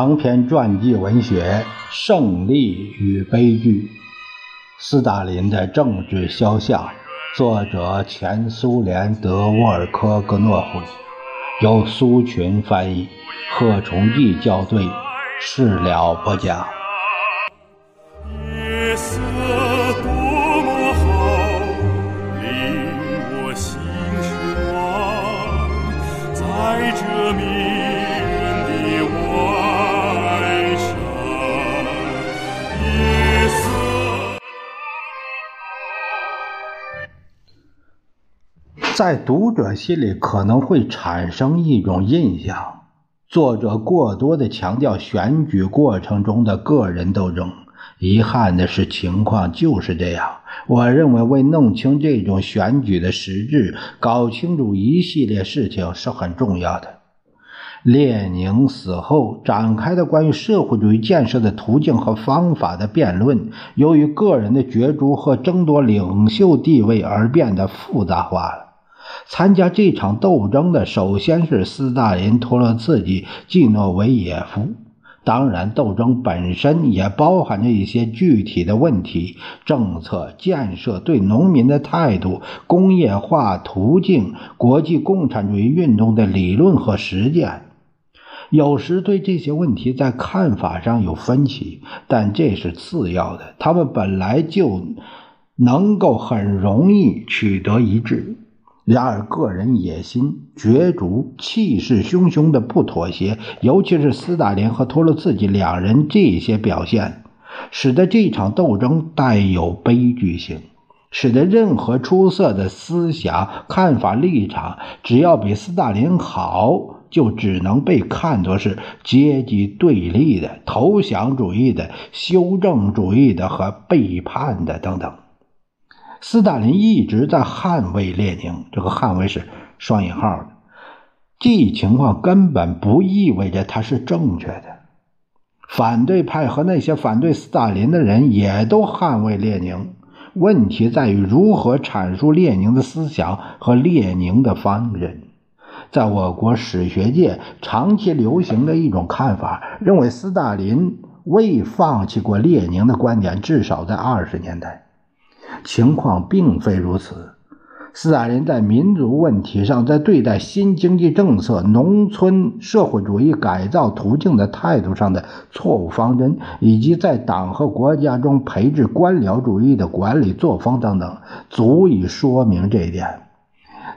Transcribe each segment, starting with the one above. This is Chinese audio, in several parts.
长篇传记文学《胜利与悲剧》，斯大林的政治肖像，作者前苏联德沃尔科格诺夫，由苏群翻译，贺崇义校对，事了不讲。在读者心里可能会产生一种印象：作者过多的强调选举过程中的个人斗争。遗憾的是，情况就是这样。我认为，为弄清这种选举的实质，搞清楚一系列事情是很重要的。列宁死后展开的关于社会主义建设的途径和方法的辩论，由于个人的角逐和争夺领袖地位而变得复杂化了。参加这场斗争的，首先是斯大林、托洛茨基、季诺维也夫。当然，斗争本身也包含着一些具体的问题：政策、建设、对农民的态度、工业化途径、国际共产主义运动的理论和实践。有时对这些问题在看法上有分歧，但这是次要的，他们本来就能够很容易取得一致。然而，个人野心、角逐、气势汹汹的不妥协，尤其是斯大林和托洛茨基两人这些表现，使得这场斗争带有悲剧性，使得任何出色的思想、看法、立场，只要比斯大林好，就只能被看作是阶级对立的、投降主义的、修正主义的和背叛的等等。斯大林一直在捍卫列宁，这个捍卫是双引号的。这一情况根本不意味着他是正确的。反对派和那些反对斯大林的人也都捍卫列宁。问题在于如何阐述列宁的思想和列宁的方针。在我国史学界长期流行的一种看法，认为斯大林未放弃过列宁的观点，至少在二十年代。情况并非如此。斯大林在民族问题上，在对待新经济政策、农村社会主义改造途径的态度上的错误方针，以及在党和国家中培植官僚主义的管理作风等等，足以说明这一点。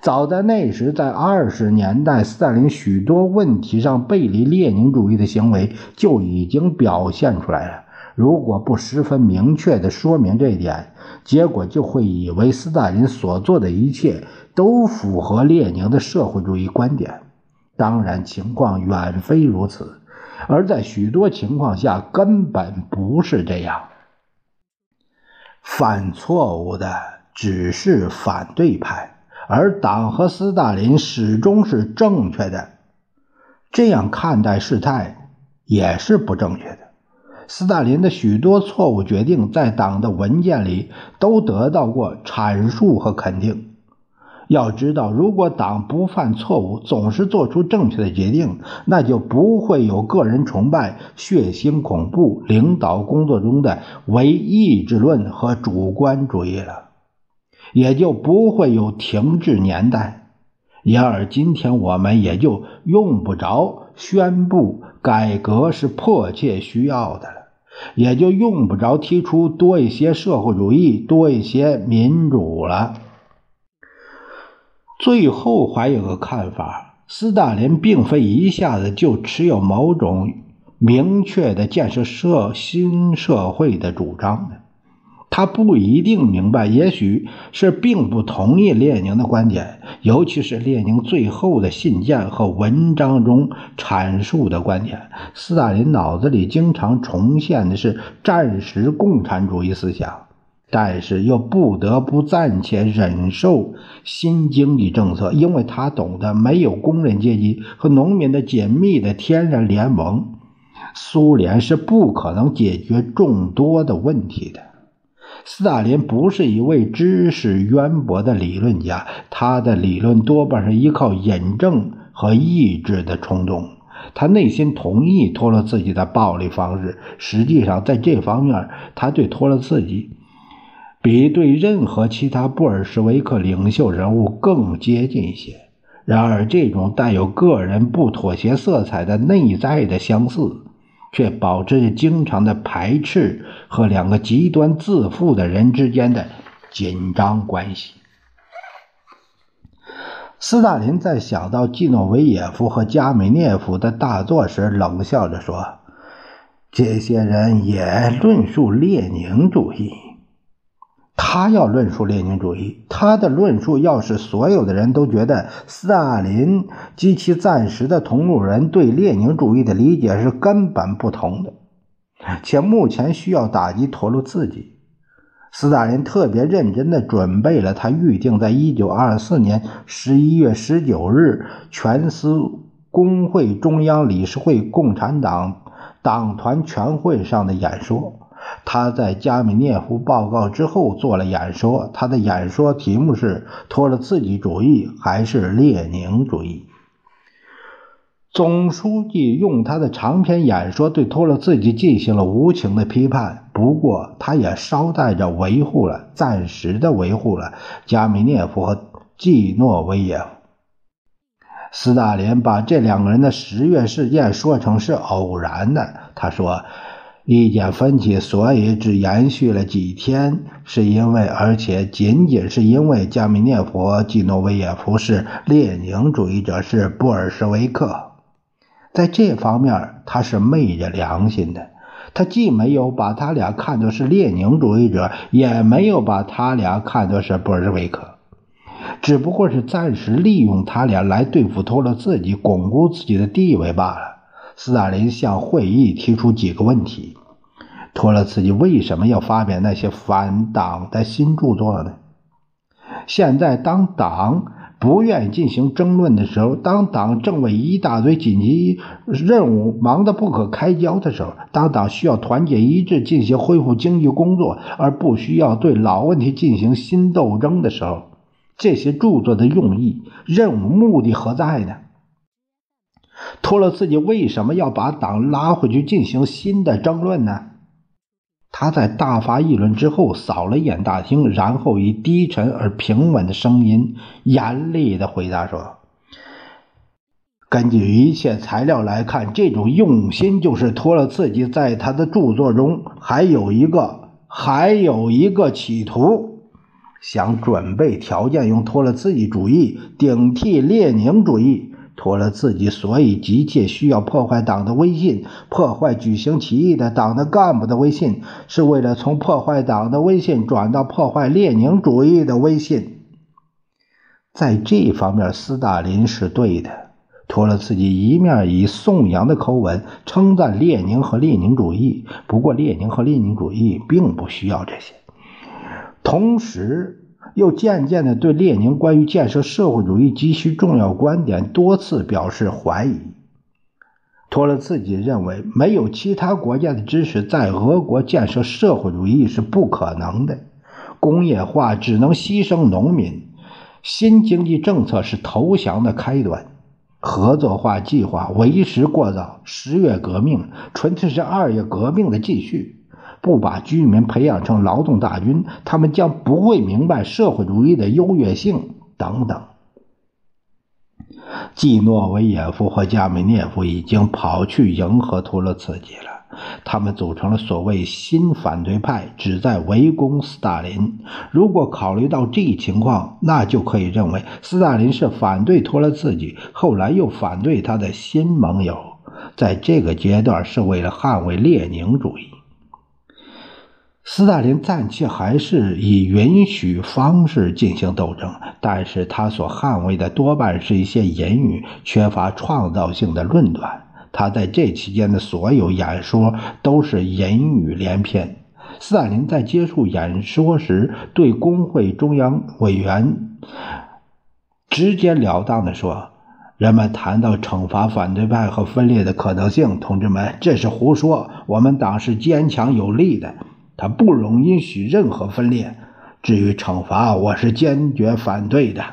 早在那时，在二十年代，斯大林许多问题上背离列宁主义的行为就已经表现出来了。如果不十分明确地说明这一点，结果就会以为斯大林所做的一切都符合列宁的社会主义观点。当然，情况远非如此，而在许多情况下根本不是这样。犯错误的只是反对派，而党和斯大林始终是正确的。这样看待事态也是不正确的。斯大林的许多错误决定，在党的文件里都得到过阐述和肯定。要知道，如果党不犯错误，总是做出正确的决定，那就不会有个人崇拜、血腥恐怖、领导工作中的唯意志论和主观主义了，也就不会有停滞年代。因而，今天我们也就用不着宣布改革是迫切需要的了。也就用不着提出多一些社会主义，多一些民主了。最后还有个看法：斯大林并非一下子就持有某种明确的建设社新社会的主张的。他不一定明白，也许是并不同意列宁的观点，尤其是列宁最后的信件和文章中阐述的观点。斯大林脑子里经常重现的是战时共产主义思想，但是又不得不暂且忍受新经济政策，因为他懂得没有工人阶级和农民的紧密的天然联盟，苏联是不可能解决众多的问题的。斯大林不是一位知识渊博的理论家，他的理论多半是依靠引证和意志的冲动。他内心同意托洛茨基的暴力方式，实际上在这方面，他对托洛茨基比对任何其他布尔什维克领袖人物更接近一些。然而，这种带有个人不妥协色彩的内在的相似，却保持着经常的排斥和两个极端自负的人之间的紧张关系。斯大林在想到季诺维耶夫和加米涅夫的大作时，冷笑着说：“这些人也论述列宁主义。他要论述列宁主义，他的论述要使所有的人都觉得斯大林及其暂时的同路人对列宁主义的理解是根本不同的，且目前需要打击陀螺自己。”斯大林特别认真地准备了他预定在1924年11月19日全斯工会中央理事会共产党党团全会上的演说。他在加米涅夫报告之后做了演说，他的演说题目是“托洛茨基主义还是列宁主义”。总书记用他的长篇演说对托洛茨基进行了无情的批判，不过他也捎带着维护了、暂时的维护了加米涅夫和季诺维耶夫。斯大林把这两个人的十月事件说成是偶然的。他说，意见分歧所以只延续了几天，是因为，而且仅仅是因为加米涅夫和季诺维耶夫是列宁主义者，是布尔什维克。在这方面，他是昧着良心的。他既没有把他俩看作是列宁主义者，也没有把他俩看作是布尔什维克，只不过是暂时利用他俩来对付托洛茨基，巩固自己的地位罢了。斯大林向会议提出几个问题：托洛茨基为什么要发表那些反党的新著作呢？现在，当党。不愿意进行争论的时候，当党正为一大堆紧急任务忙得不可开交的时候，当党需要团结一致进行恢复经济工作，而不需要对老问题进行新斗争的时候，这些著作的用意、任务、目的何在呢？托洛茨基为什么要把党拉回去进行新的争论呢？他在大发议论之后，扫了一眼大厅，然后以低沉而平稳的声音严厉地回答说：“根据一切材料来看，这种用心就是托洛茨基在他的著作中还有一个还有一个企图，想准备条件用托洛茨基主义顶替列宁主义。”托了自己，所以急切需要破坏党的威信，破坏举行起义的党的干部的威信，是为了从破坏党的威信转到破坏列宁主义的威信。在这方面，斯大林是对的。托了自己一面以颂扬的口吻称赞列宁和列宁主义，不过列宁和列宁主义并不需要这些。同时。又渐渐地对列宁关于建设社会主义急需重要观点多次表示怀疑。托洛茨基认为，没有其他国家的支持，在俄国建设社会主义是不可能的。工业化只能牺牲农民，新经济政策是投降的开端，合作化计划为时过早。十月革命纯粹是二月革命的继续。不把居民培养成劳动大军，他们将不会明白社会主义的优越性等等。季诺维耶夫和加米涅夫已经跑去迎合托洛茨基了，他们组成了所谓新反对派，旨在围攻斯大林。如果考虑到这一情况，那就可以认为斯大林是反对托洛茨基，后来又反对他的新盟友，在这个阶段是为了捍卫列宁主义。斯大林暂且还是以允许方式进行斗争，但是他所捍卫的多半是一些言语，缺乏创造性的论断。他在这期间的所有演说都是言语连篇。斯大林在结束演说时，对工会中央委员直截了当地说：“人们谈到惩罚反对派和分裂的可能性，同志们，这是胡说。我们党是坚强有力的。”他不容允许任何分裂。至于惩罚，我是坚决反对的。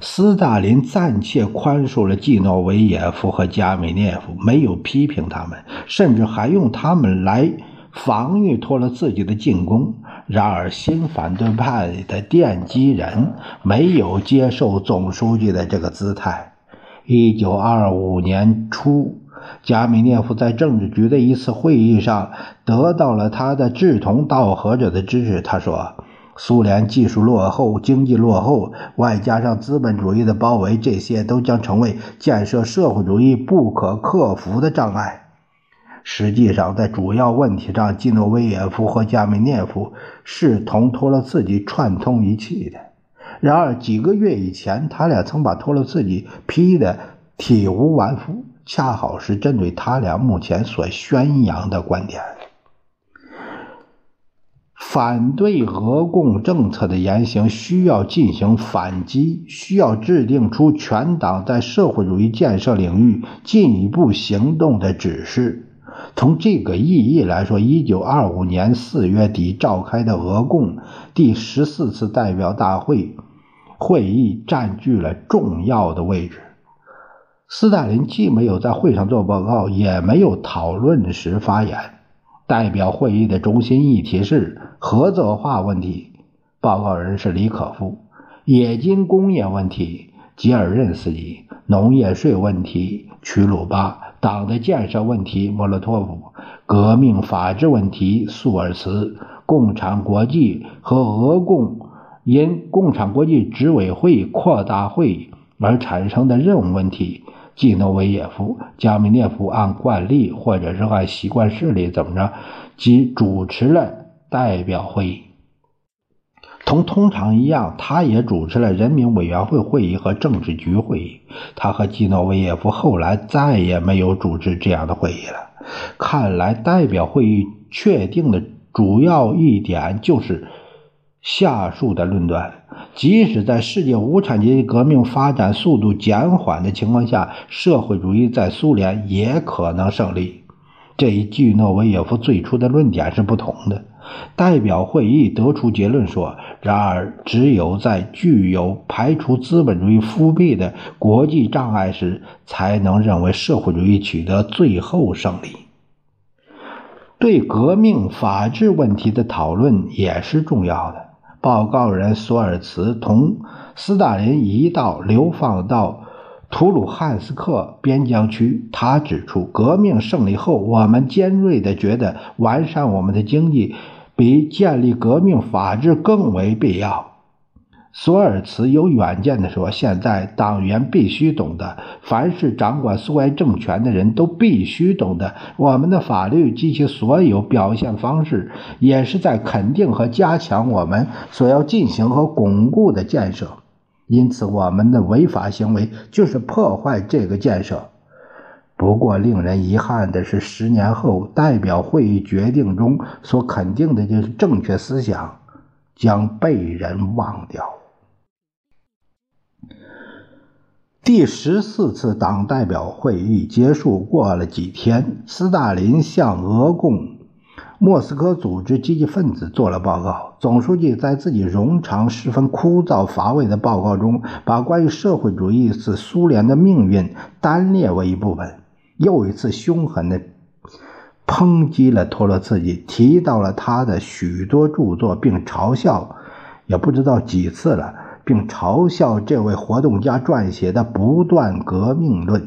斯大林暂且宽恕了季诺维也夫和加米涅夫，没有批评他们，甚至还用他们来防御托了自己的进攻。然而，新反对派的奠基人没有接受总书记的这个姿态。一九二五年初，加米涅夫在政治局的一次会议上得到了他的志同道合者的支持。他说。苏联技术落后，经济落后，外加上资本主义的包围，这些都将成为建设社会主义不可克服的障碍。实际上，在主要问题上，基诺维耶夫和加米涅夫是同托洛茨基串通一气的。然而，几个月以前，他俩曾把托洛茨基批得体无完肤，恰好是针对他俩目前所宣扬的观点。反对俄共政策的言行需要进行反击，需要制定出全党在社会主义建设领域进一步行动的指示。从这个意义来说，一九二五年四月底召开的俄共第十四次代表大会会议占据了重要的位置。斯大林既没有在会上做报告，也没有讨论时发言。代表会议的中心议题是合作化问题，报告人是李可夫；冶金工业问题，吉尔任斯基；农业税问题，曲鲁巴；党的建设问题，莫洛托夫；革命法治问题，苏尔茨；共产国际和俄共因共产国际执委会扩大会议而产生的任务问题。季诺维也夫、加米涅夫按惯例或者是按习惯势力怎么着，即主持了代表会议。同通常一样，他也主持了人民委员会会议和政治局会议。他和季诺维也夫后来再也没有主持这样的会议了。看来，代表会议确定的主要一点就是下述的论断。即使在世界无产阶级革命发展速度减缓的情况下，社会主义在苏联也可能胜利。这一季诺维也夫最初的论点是不同的。代表会议得出结论说：然而，只有在具有排除资本主义复辟的国际障碍时，才能认为社会主义取得最后胜利。对革命法治问题的讨论也是重要的。报告人索尔茨同斯大林一道流放到图鲁汉斯克边疆区。他指出，革命胜利后，我们尖锐地觉得完善我们的经济比建立革命法治更为必要。索尔茨有远见地说：“现在党员必须懂得，凡是掌管苏维埃政权的人都必须懂得，我们的法律及其所有表现方式，也是在肯定和加强我们所要进行和巩固的建设。因此，我们的违法行为就是破坏这个建设。不过，令人遗憾的是，十年后代表会议决定中所肯定的就是正确思想，将被人忘掉。”第十四次党代表会议结束过了几天，斯大林向俄共莫斯科组织积极分子做了报告。总书记在自己冗长、十分枯燥乏味的报告中，把关于社会主义是苏联的命运单列为一部分，又一次凶狠地抨击了托洛茨基，提到了他的许多著作，并嘲笑，也不知道几次了。并嘲笑这位活动家撰写的《不断革命论》。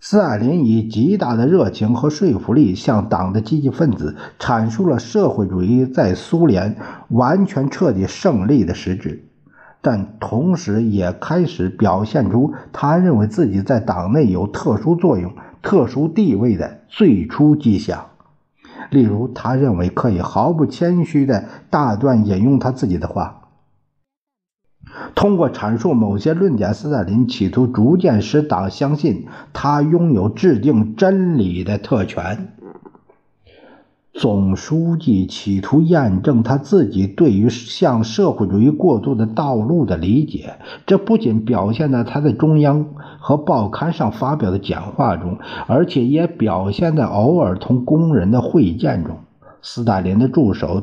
斯大林以极大的热情和说服力向党的积极分子阐述了社会主义在苏联完全彻底胜利的实质，但同时也开始表现出他认为自己在党内有特殊作用、特殊地位的最初迹象。例如，他认为可以毫不谦虚地大段引用他自己的话。通过阐述某些论点，斯大林企图逐渐使党相信他拥有制定真理的特权。总书记企图验证他自己对于向社会主义过渡的道路的理解，这不仅表现在他在中央和报刊上发表的讲话中，而且也表现在偶尔同工人的会见中。斯大林的助手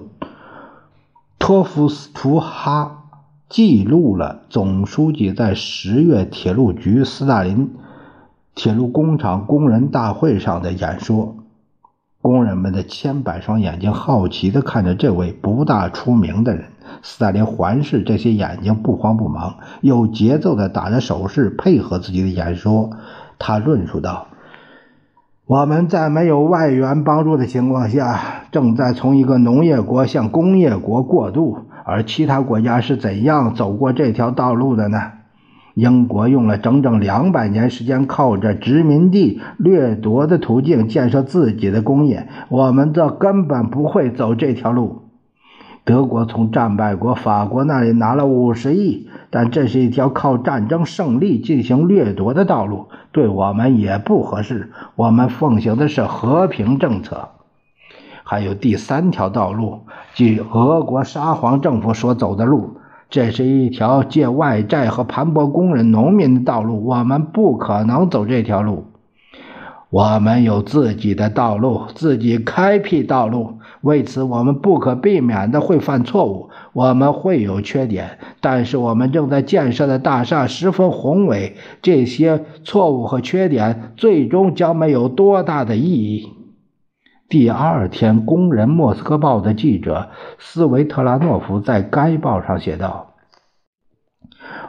托夫斯图哈。记录了总书记在十月铁路局斯大林铁路工厂工人大会上的演说。工人们的千百双眼睛好奇地看着这位不大出名的人。斯大林环视这些眼睛，不慌不忙，有节奏地打着手势，配合自己的演说。他论述道：“我们在没有外援帮助的情况下，正在从一个农业国向工业国过渡。而其他国家是怎样走过这条道路的呢？英国用了整整两百年时间，靠着殖民地掠夺的途径建设自己的工业。我们则根本不会走这条路。”德国从战败国法国那里拿了五十亿，但这是一条靠战争胜利进行掠夺的道路，对我们也不合适。我们奉行的是和平政策。还有第三条道路，即俄国沙皇政府所走的路，这是一条借外债和盘剥工人、农民的道路，我们不可能走这条路。我们有自己的道路，自己开辟道路。为此，我们不可避免的会犯错误，我们会有缺点，但是我们正在建设的大厦十分宏伟，这些错误和缺点最终将没有多大的意义。第二天，《工人莫斯科报》的记者斯维特拉诺夫在该报上写道。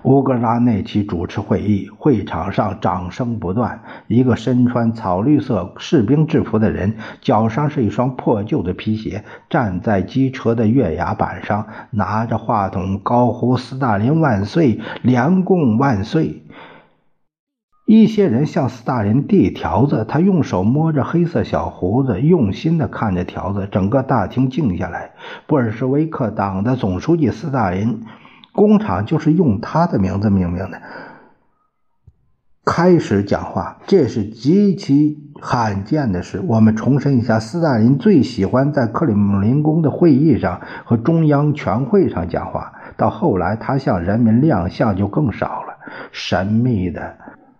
乌格拉内奇主持会议，会场上掌声不断。一个身穿草绿色士兵制服的人，脚上是一双破旧的皮鞋，站在机车的月牙板上，拿着话筒高呼“斯大林万岁，联共万岁”。一些人向斯大林递条子，他用手摸着黑色小胡子，用心地看着条子。整个大厅静下来。布尔什维克党的总书记斯大林。工厂就是用他的名字命名的。开始讲话，这是极其罕见的事。我们重申一下，斯大林最喜欢在克里姆林宫的会议上和中央全会上讲话。到后来，他向人民亮相就更少了。神秘的、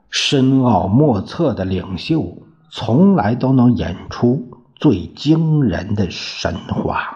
深奥莫测的领袖，从来都能演出最惊人的神话。